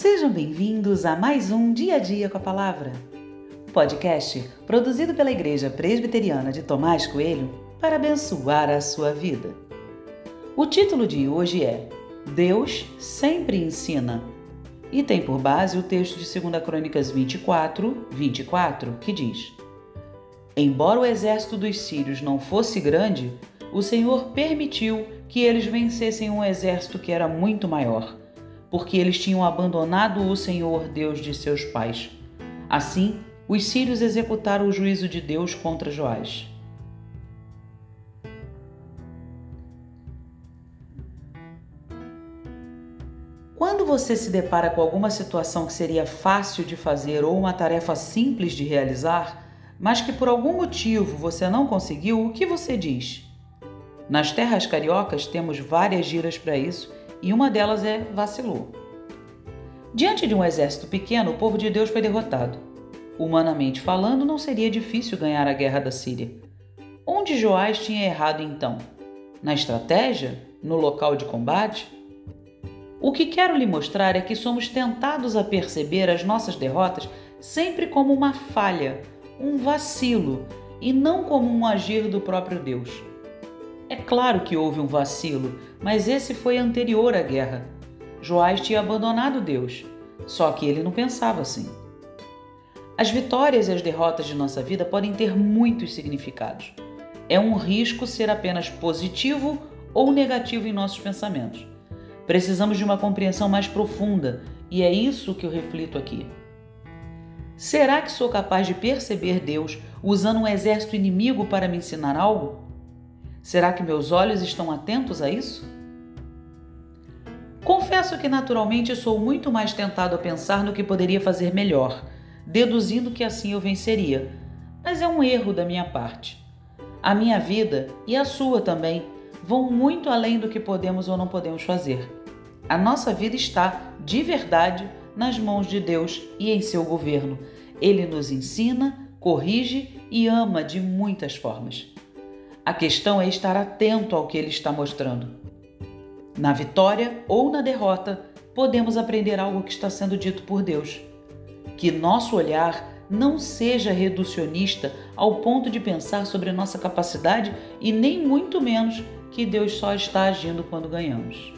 Sejam bem-vindos a mais um Dia a Dia com a Palavra, podcast produzido pela Igreja Presbiteriana de Tomás Coelho para abençoar a sua vida. O título de hoje é Deus sempre ensina e tem por base o texto de 2 Crônicas 24, 24, que diz: Embora o exército dos sírios não fosse grande, o Senhor permitiu que eles vencessem um exército que era muito maior porque eles tinham abandonado o Senhor Deus de seus pais. Assim, os sírios executaram o juízo de Deus contra Joás. Quando você se depara com alguma situação que seria fácil de fazer ou uma tarefa simples de realizar, mas que por algum motivo você não conseguiu, o que você diz? Nas terras cariocas temos várias giras para isso e uma delas é vacilou. Diante de um exército pequeno, o povo de Deus foi derrotado. Humanamente falando, não seria difícil ganhar a guerra da Síria. Onde Joás tinha errado então? Na estratégia? No local de combate? O que quero lhe mostrar é que somos tentados a perceber as nossas derrotas sempre como uma falha, um vacilo, e não como um agir do próprio Deus. Claro que houve um vacilo, mas esse foi anterior à guerra. Joás tinha abandonado Deus, só que ele não pensava assim. As vitórias e as derrotas de nossa vida podem ter muitos significados. É um risco ser apenas positivo ou negativo em nossos pensamentos. Precisamos de uma compreensão mais profunda e é isso que eu reflito aqui. Será que sou capaz de perceber Deus usando um exército inimigo para me ensinar algo? Será que meus olhos estão atentos a isso? Confesso que naturalmente sou muito mais tentado a pensar no que poderia fazer melhor, deduzindo que assim eu venceria, mas é um erro da minha parte. A minha vida e a sua também vão muito além do que podemos ou não podemos fazer. A nossa vida está, de verdade, nas mãos de Deus e em seu governo. Ele nos ensina, corrige e ama de muitas formas. A questão é estar atento ao que ele está mostrando. Na vitória ou na derrota, podemos aprender algo que está sendo dito por Deus. Que nosso olhar não seja reducionista ao ponto de pensar sobre nossa capacidade e nem muito menos que Deus só está agindo quando ganhamos.